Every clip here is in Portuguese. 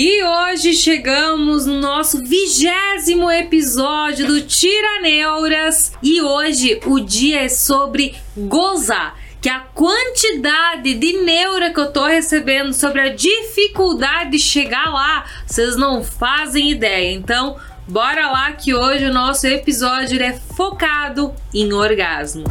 E hoje chegamos no nosso vigésimo episódio do Tiraneuras e hoje o dia é sobre gozar que a quantidade de neura que eu tô recebendo sobre a dificuldade de chegar lá, vocês não fazem ideia. Então, bora lá que hoje o nosso episódio é focado em orgasmo.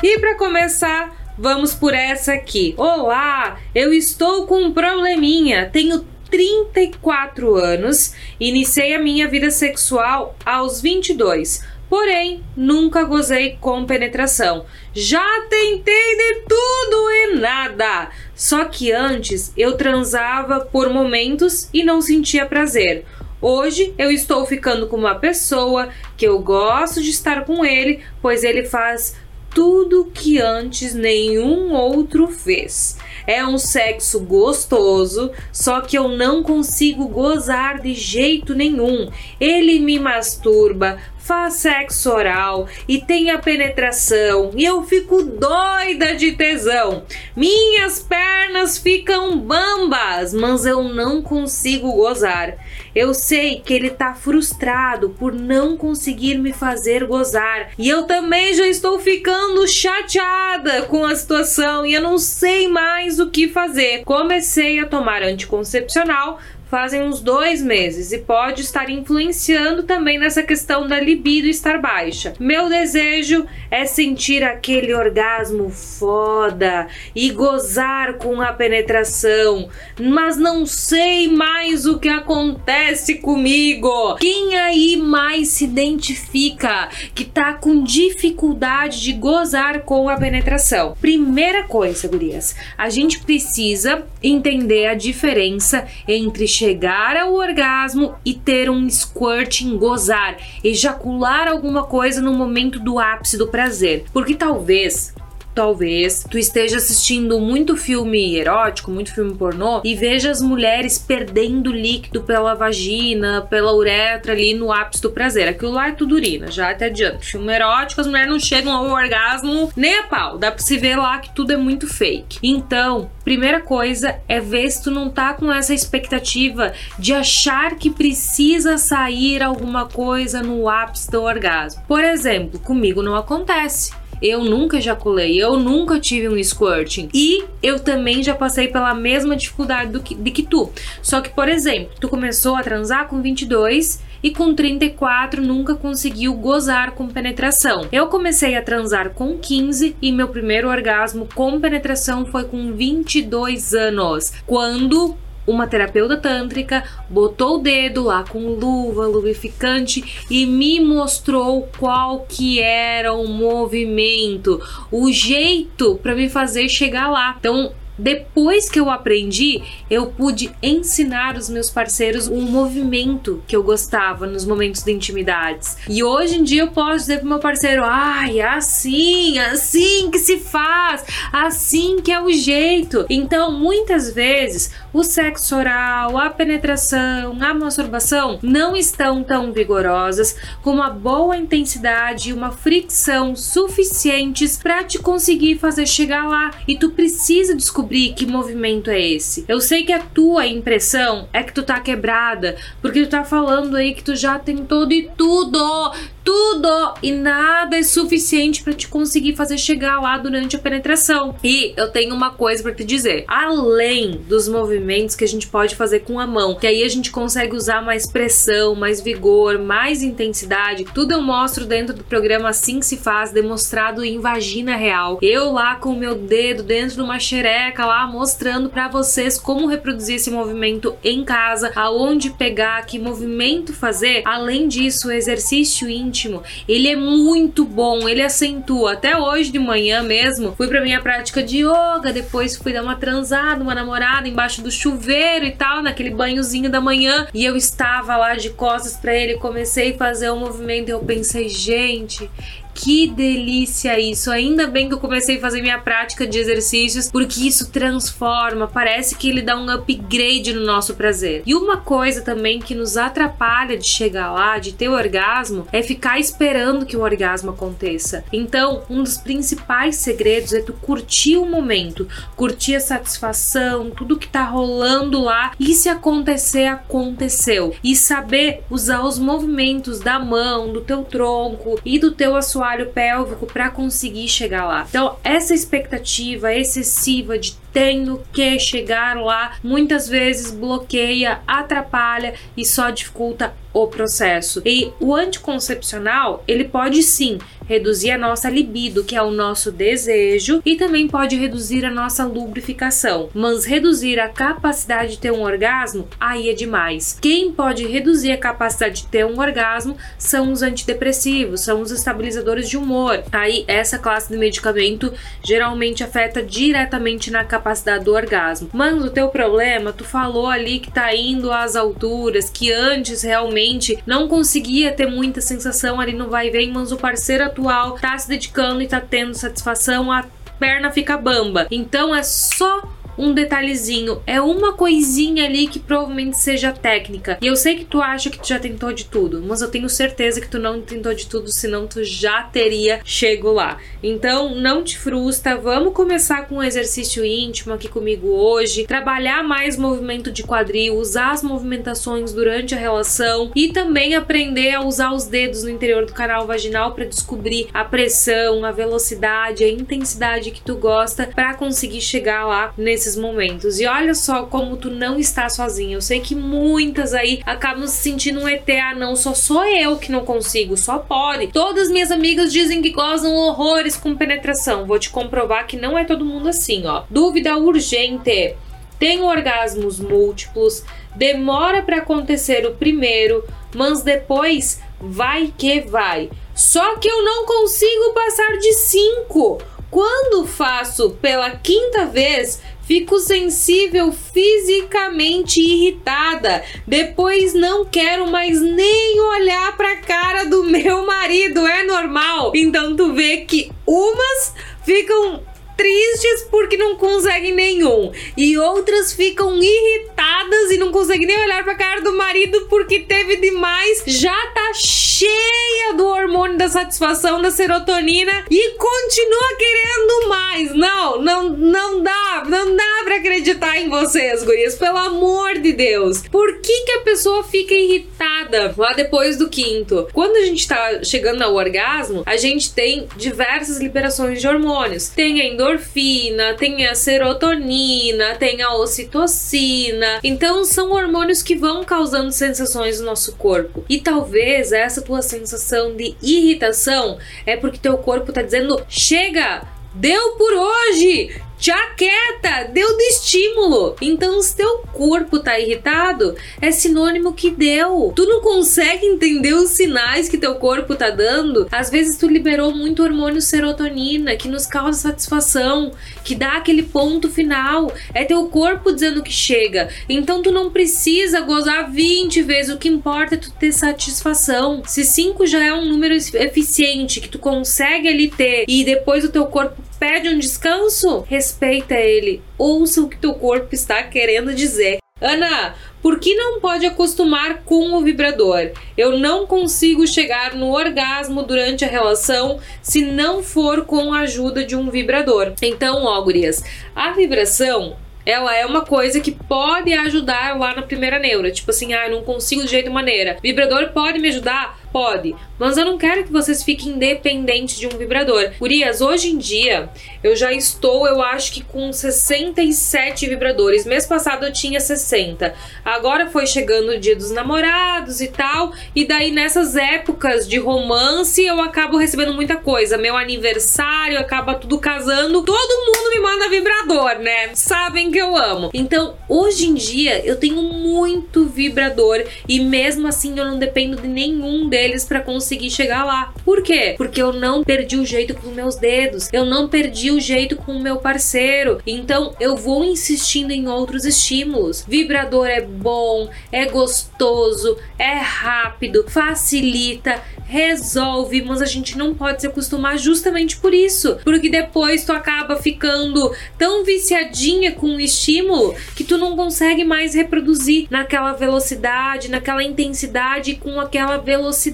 E para começar, vamos por essa aqui. Olá, eu estou com um probleminha. Tenho 34 anos, iniciei a minha vida sexual aos 22 Porém, nunca gozei com penetração. Já tentei de tudo e nada. Só que antes eu transava por momentos e não sentia prazer. Hoje eu estou ficando com uma pessoa que eu gosto de estar com ele, pois ele faz tudo que antes nenhum outro fez. É um sexo gostoso, só que eu não consigo gozar de jeito nenhum. Ele me masturba, faz sexo oral e tem a penetração e eu fico doida de tesão. Minhas pernas ficam bambas, mas eu não consigo gozar. Eu sei que ele tá frustrado por não conseguir me fazer gozar e eu também já estou ficando chateada com a situação e eu não sei mais o que fazer. Comecei a tomar anticoncepcional fazem uns dois meses e pode estar influenciando também nessa questão da libido estar baixa. Meu desejo é sentir aquele orgasmo foda e gozar com a penetração, mas não sei mais o que acontece comigo. Quem aí mais se identifica que tá com dificuldade de gozar com a penetração? Primeira coisa, gurias, a gente precisa entender a diferença entre chegar ao orgasmo e ter um squirting, gozar, ejacular alguma coisa no momento do ápice do prazer. Porque talvez talvez tu esteja assistindo muito filme erótico, muito filme pornô e veja as mulheres perdendo líquido pela vagina, pela uretra ali no ápice do prazer. Aquilo lá é tudo urina, já até adianto. Filme erótico, as mulheres não chegam ao orgasmo nem a pau. Dá pra se ver lá que tudo é muito fake. Então, primeira coisa é ver se tu não tá com essa expectativa de achar que precisa sair alguma coisa no ápice do orgasmo. Por exemplo, comigo não acontece. Eu nunca ejaculei, eu nunca tive um squirting. E eu também já passei pela mesma dificuldade do que, de que tu. Só que, por exemplo, tu começou a transar com 22 e com 34 nunca conseguiu gozar com penetração. Eu comecei a transar com 15 e meu primeiro orgasmo com penetração foi com 22 anos, quando uma terapeuta tântrica botou o dedo lá com luva, lubrificante e me mostrou qual que era o movimento, o jeito para me fazer chegar lá. Então, depois que eu aprendi, eu pude ensinar os meus parceiros um movimento que eu gostava nos momentos de intimidades. E hoje em dia eu posso dizer pro meu parceiro: ai, assim, assim que se faz, assim que é o jeito. Então, muitas vezes, o sexo oral, a penetração, a masturbação não estão tão vigorosas com uma boa intensidade e uma fricção suficientes para te conseguir fazer chegar lá. E tu precisa descobrir descobrir que movimento é esse. Eu sei que a tua impressão é que tu tá quebrada, porque tu tá falando aí que tu já tentou de tudo, tudo e nada é suficiente para te conseguir fazer chegar lá durante a penetração. E eu tenho uma coisa para te dizer: além dos movimentos que a gente pode fazer com a mão, que aí a gente consegue usar mais pressão, mais vigor, mais intensidade, tudo eu mostro dentro do programa Assim que se faz, demonstrado em vagina real. Eu lá com o meu dedo dentro de uma xereca lá mostrando para vocês como reproduzir esse movimento em casa, aonde pegar, que movimento fazer. Além disso, o exercício íntimo íntimo. Ele é muito bom, ele acentua. Até hoje de manhã mesmo, fui pra minha prática de yoga, depois fui dar uma transada, uma namorada embaixo do chuveiro e tal, naquele banhozinho da manhã, e eu estava lá de costas para ele, comecei a fazer o um movimento e eu pensei, gente, que delícia isso! Ainda bem que eu comecei a fazer minha prática de exercícios, porque isso transforma, parece que ele dá um upgrade no nosso prazer. E uma coisa também que nos atrapalha de chegar lá, de ter o orgasmo, é ficar esperando que o orgasmo aconteça. Então, um dos principais segredos é tu curtir o momento, curtir a satisfação, tudo que tá rolando lá e se acontecer, aconteceu. E saber usar os movimentos da mão, do teu tronco e do teu assoalho pélvico para conseguir chegar lá. Então, essa expectativa excessiva de tenho que chegar lá, muitas vezes bloqueia, atrapalha e só dificulta o processo. E o anticoncepcional, ele pode sim reduzir a nossa libido, que é o nosso desejo, e também pode reduzir a nossa lubrificação. Mas reduzir a capacidade de ter um orgasmo, aí é demais. Quem pode reduzir a capacidade de ter um orgasmo são os antidepressivos, são os estabilizadores de humor. Aí essa classe de medicamento geralmente afeta diretamente na capacidade do orgasmo. Mas o teu problema, tu falou ali que tá indo às alturas, que antes realmente não conseguia ter muita sensação ali no vai vem, mas o parceiro atual tá se dedicando e tá tendo satisfação, a perna fica bamba. Então é só um detalhezinho, é uma coisinha ali que provavelmente seja técnica. E eu sei que tu acha que tu já tentou de tudo, mas eu tenho certeza que tu não tentou de tudo, senão tu já teria chego lá. Então não te frustra, vamos começar com um exercício íntimo aqui comigo hoje, trabalhar mais movimento de quadril, usar as movimentações durante a relação e também aprender a usar os dedos no interior do canal vaginal para descobrir a pressão, a velocidade, a intensidade que tu gosta para conseguir chegar lá nesse nesses momentos. E olha só como tu não está sozinha. Eu sei que muitas aí acabam se sentindo um ET. Ah, não, só sou eu que não consigo, só pode. Todas minhas amigas dizem que gozam horrores com penetração. Vou te comprovar que não é todo mundo assim, ó. Dúvida urgente. Tenho orgasmos múltiplos, demora para acontecer o primeiro, mas depois vai que vai. Só que eu não consigo passar de cinco. Quando faço pela quinta vez, Fico sensível, fisicamente irritada. Depois não quero mais nem olhar pra cara do meu marido. É normal. Então tu vê que umas ficam tristes porque não conseguem nenhum. E outras ficam irritadas e não conseguem nem olhar pra cara do marido porque teve demais. Já tá cheia do hormônio da satisfação, da serotonina e continua querendo mais. Não, não, não dá, não dá acreditar em vocês, gurias. Pelo amor de Deus. Por que que a pessoa fica irritada lá depois do quinto? Quando a gente tá chegando ao orgasmo, a gente tem diversas liberações de hormônios. Tem a endorfina, tem a serotonina, tem a ocitocina. Então são hormônios que vão causando sensações no nosso corpo. E talvez essa tua sensação de irritação é porque teu corpo tá dizendo: "Chega, deu por hoje, te aquieta, deu de estímulo. Então, se teu corpo tá irritado, é sinônimo que deu. Tu não consegue entender os sinais que teu corpo tá dando? Às vezes tu liberou muito hormônio serotonina, que nos causa satisfação, que dá aquele ponto final. É teu corpo dizendo que chega. Então tu não precisa gozar 20 vezes, o que importa é tu ter satisfação. Se 5 já é um número eficiente que tu consegue ali ter e depois o teu corpo pede um descanso, respeita ele. Ouça o que teu corpo está querendo dizer. Ana, por que não pode acostumar com o vibrador? Eu não consigo chegar no orgasmo durante a relação se não for com a ajuda de um vibrador. Então, ó, gurias, a vibração ela é uma coisa que pode ajudar lá na primeira neura. Tipo assim, ah, não consigo de jeito maneira. Vibrador pode me ajudar? Pode. Mas eu não quero que vocês fiquem dependentes de um vibrador. Urias, hoje em dia, eu já estou, eu acho que com 67 vibradores. Mês passado eu tinha 60. Agora foi chegando o dia dos namorados e tal. E daí, nessas épocas de romance, eu acabo recebendo muita coisa. Meu aniversário, acaba tudo casando. Todo mundo me manda vibrador, né? Sabem que eu amo. Então, hoje em dia, eu tenho muito vibrador. E mesmo assim, eu não dependo de nenhum deles deles para conseguir chegar lá. Por quê? Porque eu não perdi o jeito com meus dedos, eu não perdi o jeito com o meu parceiro. Então eu vou insistindo em outros estímulos. Vibrador é bom, é gostoso, é rápido, facilita, resolve, mas a gente não pode se acostumar justamente por isso, porque depois tu acaba ficando tão viciadinha com o estímulo que tu não consegue mais reproduzir naquela velocidade, naquela intensidade com aquela velocidade.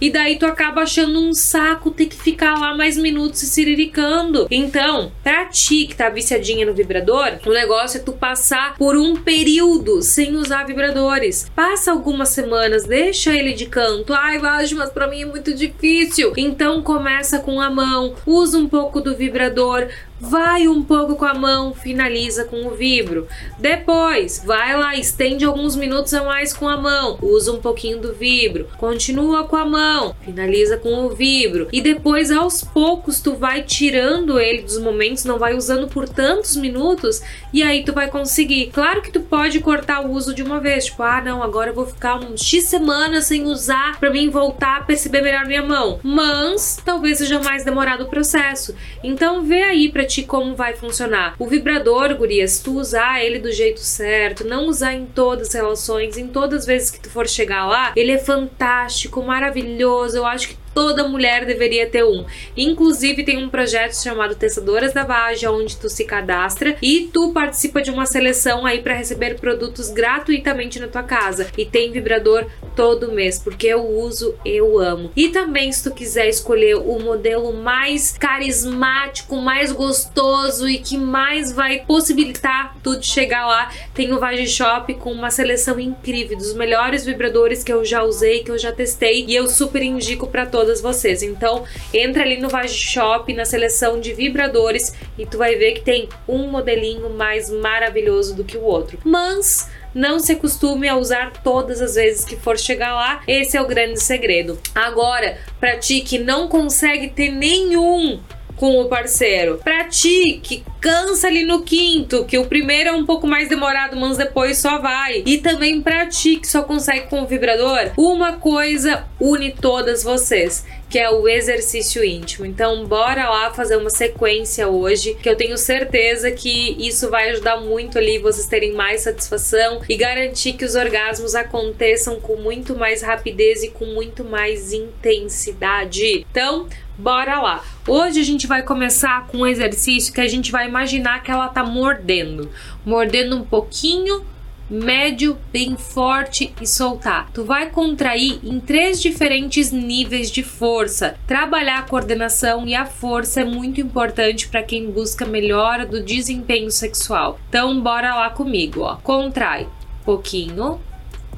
E daí tu acaba achando um saco ter que ficar lá mais minutos se siriricando. Então, pra ti que tá viciadinha no vibrador, o negócio é tu passar por um período sem usar vibradores. Passa algumas semanas, deixa ele de canto. Ai, Vage, mas pra mim é muito difícil. Então começa com a mão, usa um pouco do vibrador, vai um pouco com a mão, finaliza com o vibro. Depois, vai lá, estende alguns minutos a mais com a mão, usa um pouquinho do vibro, continua com a mão, finaliza com o vibro. E depois, aos poucos, tu vai tirando ele dos momentos, não vai usando por tantos minutos, e aí tu vai conseguir. Claro que tu pode cortar o uso de uma vez, tipo, ah, não, agora eu vou ficar uns X semanas sem usar para mim voltar a perceber melhor minha mão. Mas talvez seja mais demorado o processo. Então vê aí para ti como vai funcionar. O vibrador, gurias, tu usar ele do jeito certo, não usar em todas as relações, em todas as vezes que tu for chegar lá, ele é fantástico, maravilhoso. Eu acho que toda mulher deveria ter um. Inclusive tem um projeto chamado Testadoras da Vaja, onde tu se cadastra e tu participa de uma seleção aí para receber produtos gratuitamente na tua casa. E tem vibrador todo mês, porque eu uso, eu amo. E também se tu quiser escolher o modelo mais carismático, mais gostoso e que mais vai possibilitar tu chegar lá, tem o Vage Shop com uma seleção incrível dos melhores vibradores que eu já usei, que eu já testei e eu super indico para todos todas vocês. Então, entra ali no Vage Shop, na seleção de vibradores e tu vai ver que tem um modelinho mais maravilhoso do que o outro. Mas não se acostume a usar todas as vezes que for chegar lá. Esse é o grande segredo. Agora, para ti que não consegue ter nenhum com o parceiro. Pra ti, que cansa ali no quinto, que o primeiro é um pouco mais demorado, mas depois só vai. E também pra ti, que só consegue com o vibrador, uma coisa une todas vocês que é o exercício íntimo. Então, bora lá fazer uma sequência hoje, que eu tenho certeza que isso vai ajudar muito ali vocês terem mais satisfação e garantir que os orgasmos aconteçam com muito mais rapidez e com muito mais intensidade. Então, Bora lá! Hoje a gente vai começar com um exercício que a gente vai imaginar que ela tá mordendo. Mordendo um pouquinho, médio, bem forte e soltar. Tu vai contrair em três diferentes níveis de força. Trabalhar a coordenação e a força é muito importante para quem busca melhora do desempenho sexual. Então bora lá comigo, ó. Contrai pouquinho,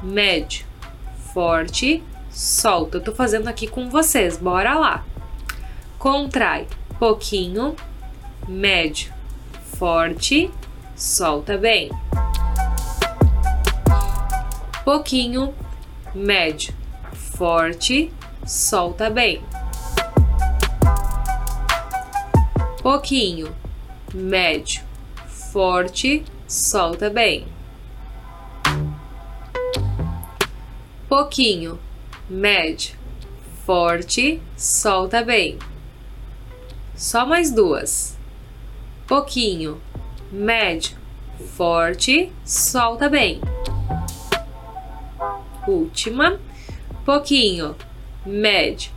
médio, forte, solta. Eu tô fazendo aqui com vocês. Bora lá contrai pouquinho, médio, forte, solta bem. Pouquinho, médio, forte, solta bem. Pouquinho, médio, forte, solta bem. Pouquinho, médio, forte, solta bem. Só mais duas. Pouquinho, médio, forte, solta bem. Última. Pouquinho, médio,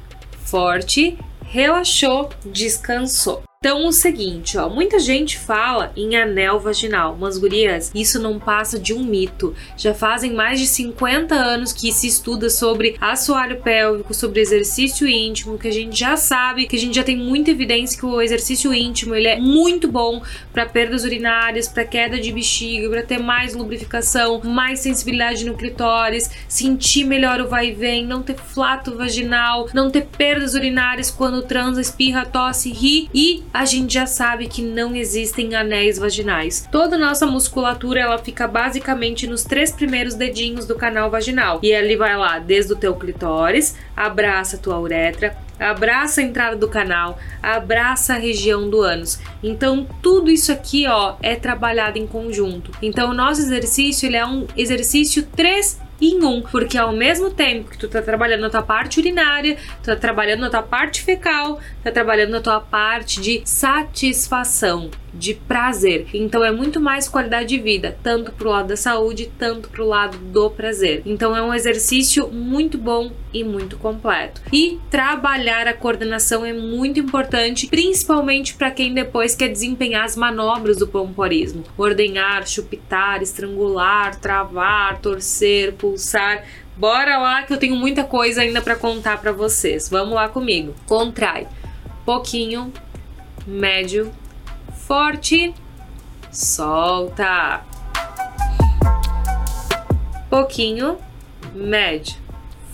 forte, relaxou, descansou. Então, o seguinte, ó, muita gente fala em anel vaginal, mas gurias, isso não passa de um mito. Já fazem mais de 50 anos que se estuda sobre assoalho pélvico, sobre exercício íntimo, que a gente já sabe, que a gente já tem muita evidência que o exercício íntimo, ele é muito bom para perdas urinárias, para queda de bexiga, para ter mais lubrificação, mais sensibilidade no clitóris, sentir melhor o vai e vem, não ter flato vaginal, não ter perdas urinárias quando transa, espirra, tosse, ri e a gente já sabe que não existem anéis vaginais. Toda nossa musculatura ela fica basicamente nos três primeiros dedinhos do canal vaginal. E ele vai lá desde o teu clitóris, abraça a tua uretra, abraça a entrada do canal, abraça a região do ânus. Então tudo isso aqui, ó, é trabalhado em conjunto. Então o nosso exercício ele é um exercício 3 em um, porque ao mesmo tempo que tu tá trabalhando na tua parte urinária, tu tá trabalhando na tua parte fecal, tá trabalhando na tua parte de satisfação, de prazer. Então é muito mais qualidade de vida, tanto pro lado da saúde, tanto pro lado do prazer. Então é um exercício muito bom e muito completo. E trabalhar a coordenação é muito importante, principalmente para quem depois quer desempenhar as manobras do pomporismo. Ordenhar, chupitar, estrangular, travar, torcer, pulsar. Bora lá que eu tenho muita coisa ainda para contar para vocês. Vamos lá comigo. Contrai. Pouquinho, médio, forte, solta. Pouquinho, médio,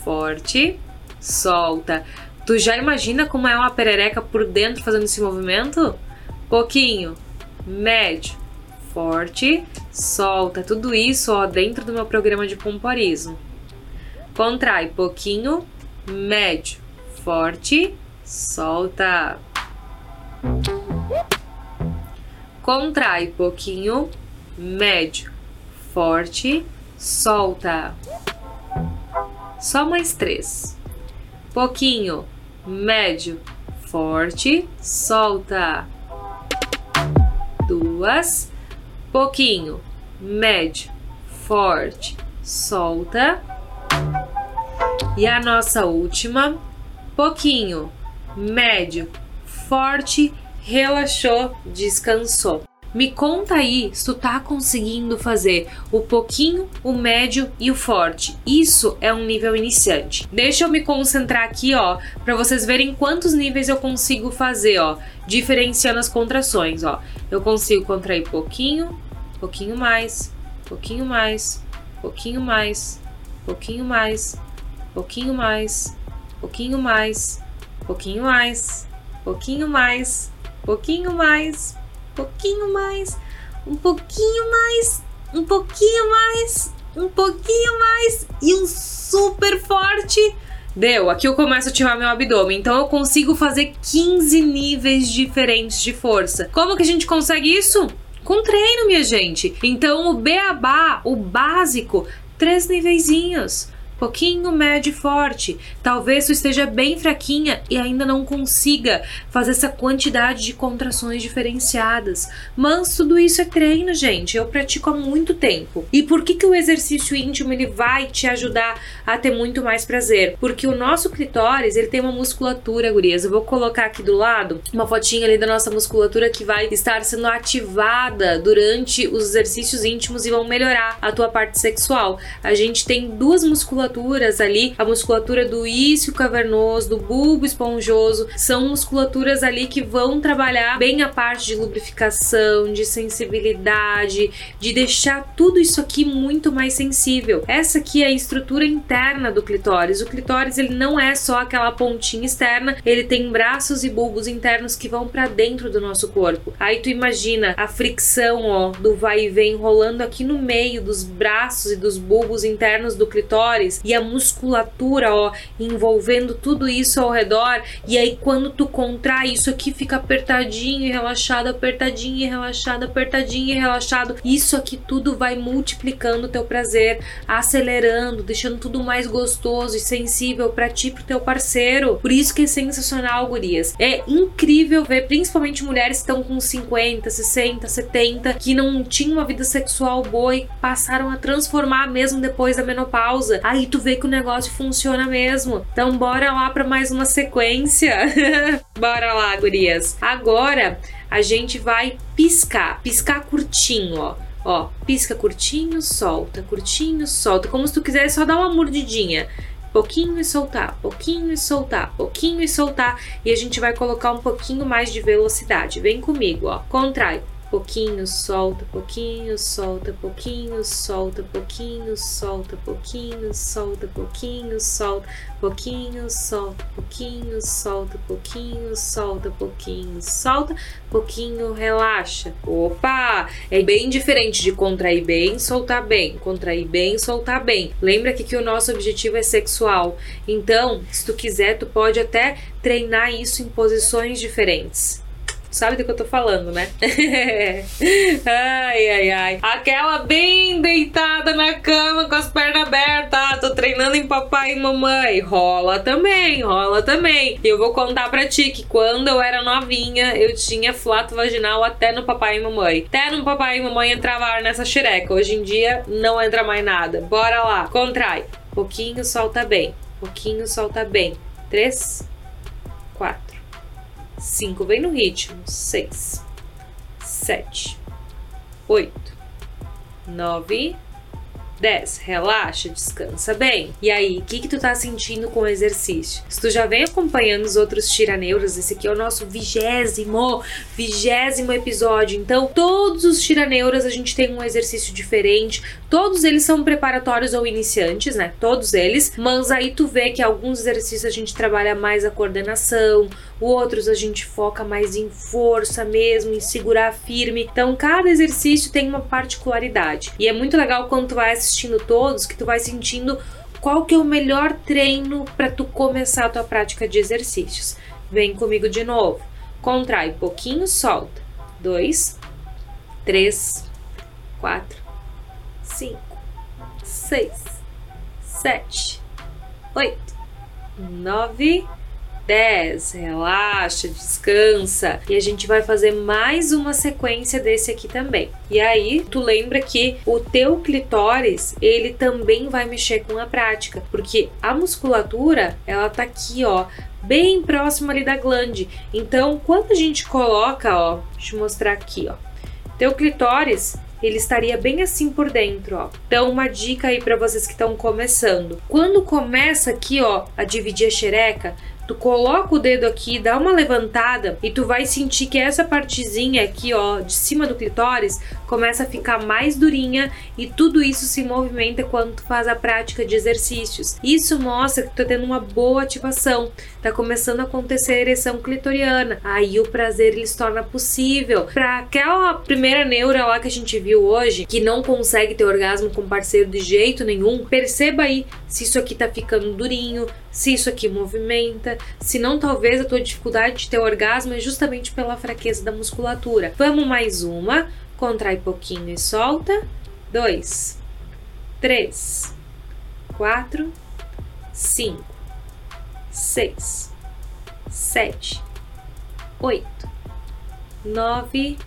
forte, solta. Tu já imagina como é uma perereca por dentro fazendo esse movimento? Pouquinho, médio, forte, solta. Tudo isso ó, dentro do meu programa de pomporismo. Contrai pouquinho, médio, forte, solta. Contrai pouquinho, médio, forte, solta. Só mais três. Pouquinho, médio, forte, solta. Duas. Pouquinho, médio, forte, solta. E a nossa última. Pouquinho, médio, forte, relaxou, descansou. Me conta aí se tu tá conseguindo fazer o pouquinho, o médio e o forte. Isso é um nível iniciante. Deixa eu me concentrar aqui, ó, para vocês verem quantos níveis eu consigo fazer, ó, diferenciando as contrações, ó. Eu consigo contrair pouquinho, pouquinho mais, pouquinho mais, pouquinho mais, pouquinho mais, pouquinho mais, pouquinho mais, pouquinho mais, pouquinho mais, pouquinho mais, pouquinho mais, um pouquinho mais, um pouquinho mais, um pouquinho mais e um super forte. Deu, aqui eu começo a ativar meu abdômen, então eu consigo fazer 15 níveis diferentes de força. Como que a gente consegue isso? Com treino, minha gente. Então o beabá, o básico, três niveizinhos pouquinho, médio e forte. Talvez tu esteja bem fraquinha e ainda não consiga fazer essa quantidade de contrações diferenciadas. Mas tudo isso é treino, gente. Eu pratico há muito tempo. E por que, que o exercício íntimo ele vai te ajudar a ter muito mais prazer? Porque o nosso clitóris ele tem uma musculatura, gurias. Eu vou colocar aqui do lado uma fotinha ali da nossa musculatura que vai estar sendo ativada durante os exercícios íntimos e vão melhorar a tua parte sexual. A gente tem duas musculaturas musculaturas ali, a musculatura do isquio cavernoso, do bulbo esponjoso, são musculaturas ali que vão trabalhar bem a parte de lubrificação, de sensibilidade, de deixar tudo isso aqui muito mais sensível. Essa aqui é a estrutura interna do clitóris. O clitóris ele não é só aquela pontinha externa, ele tem braços e bulbos internos que vão para dentro do nosso corpo. Aí tu imagina a fricção, ó, do vai e vem rolando aqui no meio dos braços e dos bulbos internos do clitóris e a musculatura, ó, envolvendo tudo isso ao redor. E aí, quando tu contrai, isso aqui fica apertadinho e relaxado, apertadinho e relaxado, apertadinho e relaxado. Isso aqui tudo vai multiplicando o teu prazer, acelerando, deixando tudo mais gostoso e sensível para ti e pro teu parceiro. Por isso que é sensacional, gurias. É incrível ver, principalmente mulheres que estão com 50, 60, 70, que não tinham uma vida sexual boa e passaram a transformar mesmo depois da menopausa. Aí tu vê que o negócio funciona mesmo. Então bora lá para mais uma sequência. bora lá, gurias. Agora a gente vai piscar, piscar curtinho, ó. Ó, pisca curtinho, solta, curtinho, solta, como se tu quisesse só dar uma mordidinha pouquinho e soltar, pouquinho e soltar, pouquinho e soltar, e a gente vai colocar um pouquinho mais de velocidade. Vem comigo, ó. Contrai, pouquinho, solta, pouquinho, solta, pouquinho, solta, pouquinho, solta, pouquinho, solta, pouquinho, solta, pouquinho, solta, pouquinho, solta, pouquinho, solta, pouquinho, solta, pouquinho, relaxa. Opa! É bem diferente de contrair bem, soltar bem, contrair bem, soltar bem. Lembra que, que o nosso objetivo é sexual. Então, se tu quiser, tu pode até treinar isso em posições diferentes sabe do que eu tô falando, né? ai, ai, ai. Aquela bem deitada na cama com as pernas abertas. treinando em papai e mamãe. Rola também, rola também. E eu vou contar pra ti que quando eu era novinha, eu tinha flato vaginal até no papai e mamãe. Até no papai e mamãe entrava ar nessa xereca. Hoje em dia não entra mais nada. Bora lá. Contrai. Pouquinho, solta bem. Pouquinho, solta bem. Três, 5 vem no ritmo. 6, 7, 8, 9, 10. Relaxa, descansa bem. E aí, o que, que tu tá sentindo com o exercício? Se tu já vem acompanhando os outros tiraneuras, esse aqui é o nosso vigésimo, vigésimo episódio. Então, todos os tiraneuras a gente tem um exercício diferente. Todos eles são preparatórios ou iniciantes, né? Todos eles. Mas aí tu vê que alguns exercícios a gente trabalha mais a coordenação, outros a gente foca mais em força mesmo, em segurar firme. Então, cada exercício tem uma particularidade. E é muito legal quando tu vai assistindo todos que tu vai sentindo qual que é o melhor treino para tu começar a tua prática de exercícios. Vem comigo de novo. Contrai pouquinho, solta. Dois, três, quatro, cinco, seis, sete, oito, nove 10. Relaxa, descansa. E a gente vai fazer mais uma sequência desse aqui também. E aí, tu lembra que o teu clitóris, ele também vai mexer com a prática, porque a musculatura, ela tá aqui, ó, bem próximo ali da glande. Então, quando a gente coloca, ó, deixa eu mostrar aqui, ó. Teu clitóris, ele estaria bem assim por dentro, ó. Então, uma dica aí para vocês que estão começando. Quando começa aqui, ó, a dividir a xereca, Tu coloca o dedo aqui, dá uma levantada e tu vai sentir que essa partezinha aqui, ó, de cima do clitóris, começa a ficar mais durinha e tudo isso se movimenta quando tu faz a prática de exercícios. Isso mostra que tu tá tendo uma boa ativação, tá começando a acontecer a ereção clitoriana. Aí o prazer ele se torna possível. Para aquela primeira neura lá que a gente viu hoje, que não consegue ter orgasmo com parceiro de jeito nenhum, perceba aí se isso aqui tá ficando durinho, se isso aqui movimenta, se não talvez a tua dificuldade de ter orgasmo é justamente pela fraqueza da musculatura. Vamos mais uma. Contrai pouquinho e solta. Dois, três, quatro, cinco, seis, sete, oito, nove,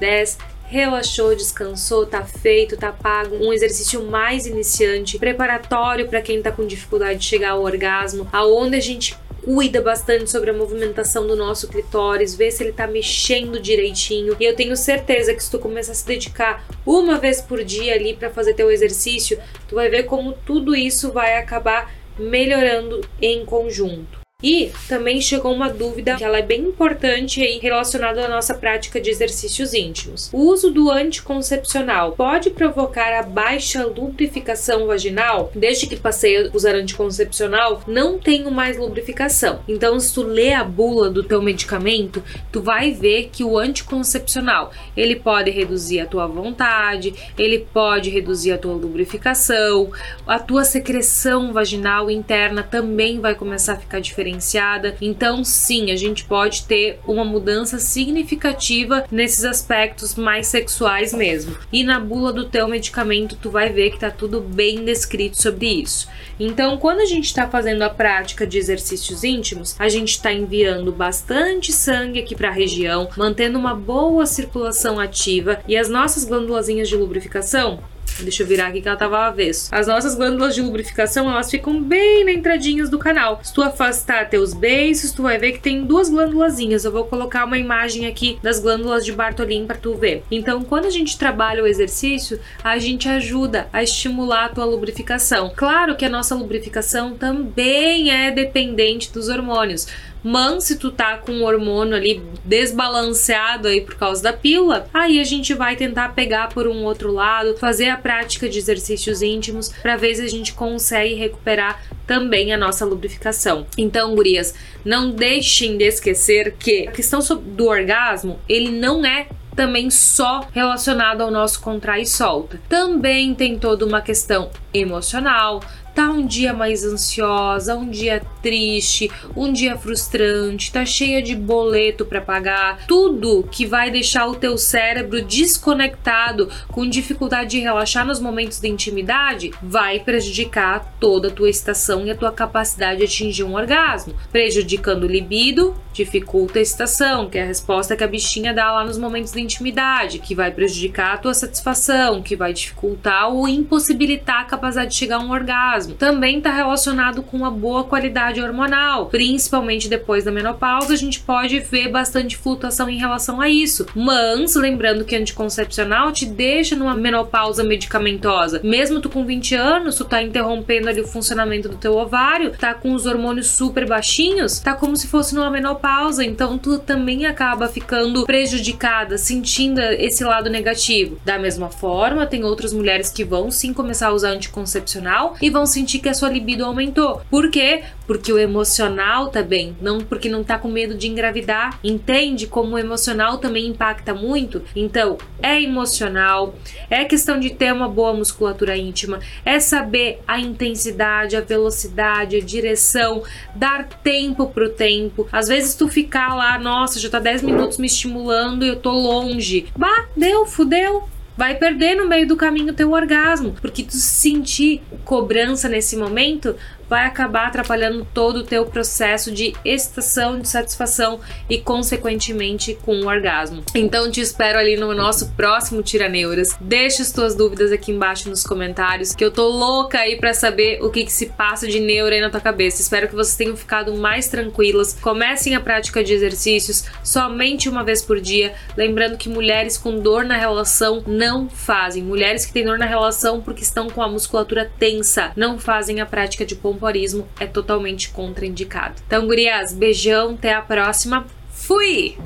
dez. Relaxou, descansou, tá feito, tá pago. Um exercício mais iniciante, preparatório para quem tá com dificuldade de chegar ao orgasmo, aonde a gente cuida bastante sobre a movimentação do nosso clitóris, vê se ele tá mexendo direitinho. E eu tenho certeza que se tu começar a se dedicar uma vez por dia ali para fazer teu exercício, tu vai ver como tudo isso vai acabar melhorando em conjunto. E também chegou uma dúvida que ela é bem importante aí relacionada à nossa prática de exercícios íntimos. O uso do anticoncepcional pode provocar a baixa lubrificação vaginal? Desde que passei a usar anticoncepcional, não tenho mais lubrificação. Então, se tu lê a bula do teu medicamento, tu vai ver que o anticoncepcional, ele pode reduzir a tua vontade, ele pode reduzir a tua lubrificação, a tua secreção vaginal interna também vai começar a ficar diferente diferenciada. Então, sim, a gente pode ter uma mudança significativa nesses aspectos mais sexuais mesmo. E na bula do teu medicamento, tu vai ver que tá tudo bem descrito sobre isso. Então, quando a gente está fazendo a prática de exercícios íntimos, a gente está enviando bastante sangue aqui para a região, mantendo uma boa circulação ativa e as nossas glândulas de lubrificação Deixa eu virar aqui que ela tava avesso. As nossas glândulas de lubrificação, elas ficam bem na entradinhas do canal. Se tu afastar teus beiços, tu vai ver que tem duas glândulazinhas. Eu vou colocar uma imagem aqui das glândulas de Bartolin para tu ver. Então, quando a gente trabalha o exercício, a gente ajuda a estimular a tua lubrificação. Claro que a nossa lubrificação também é dependente dos hormônios. Mas se tu tá com o hormônio ali desbalanceado aí por causa da pílula, aí a gente vai tentar pegar por um outro lado, fazer a prática de exercícios íntimos para ver se a gente consegue recuperar também a nossa lubrificação. Então, gurias, não deixem de esquecer que a questão do orgasmo, ele não é também só relacionado ao nosso contrai e solta. Também tem toda uma questão emocional, tá um dia mais ansiosa, um dia triste, um dia frustrante, tá cheia de boleto para pagar, tudo que vai deixar o teu cérebro desconectado, com dificuldade de relaxar nos momentos de intimidade, vai prejudicar toda a tua estação e a tua capacidade de atingir um orgasmo, prejudicando o libido, dificulta a estação, que é a resposta que a bichinha dá lá nos momentos de intimidade, que vai prejudicar a tua satisfação, que vai dificultar ou impossibilitar a capacidade de chegar a um orgasmo. Também está relacionado com a boa qualidade hormonal, principalmente depois da menopausa, a gente pode ver bastante flutuação em relação a isso. Mas lembrando que anticoncepcional te deixa numa menopausa medicamentosa. Mesmo tu com 20 anos, tu tá interrompendo ali o funcionamento do teu ovário, tá com os hormônios super baixinhos, tá como se fosse numa menopausa, então tu também acaba ficando prejudicada, sentindo esse lado negativo. Da mesma forma, tem outras mulheres que vão sim começar a usar anticoncepcional e vão sentir que a sua libido aumentou. Por quê? Porque o emocional bem, não porque não tá com medo de engravidar. Entende como o emocional também impacta muito? Então, é emocional, é questão de ter uma boa musculatura íntima, é saber a intensidade, a velocidade, a direção, dar tempo pro tempo. Às vezes tu ficar lá, nossa, já tá 10 minutos me estimulando e eu tô longe. Bah, deu, fudeu vai perder no meio do caminho teu orgasmo, porque tu sentir cobrança nesse momento vai acabar atrapalhando todo o teu processo de excitação, de satisfação e consequentemente com o orgasmo. Então te espero ali no nosso próximo Tiraneuras. Deixa as tuas dúvidas aqui embaixo nos comentários, que eu tô louca aí para saber o que, que se passa de neuro aí na tua cabeça. Espero que vocês tenham ficado mais tranquilas. Comecem a prática de exercícios somente uma vez por dia, lembrando que mulheres com dor na relação não fazem. Mulheres que têm dor na relação porque estão com a musculatura tensa não fazem a prática de pompa pompoarismo é totalmente contraindicado. Então, gurias, beijão, até a próxima. Fui!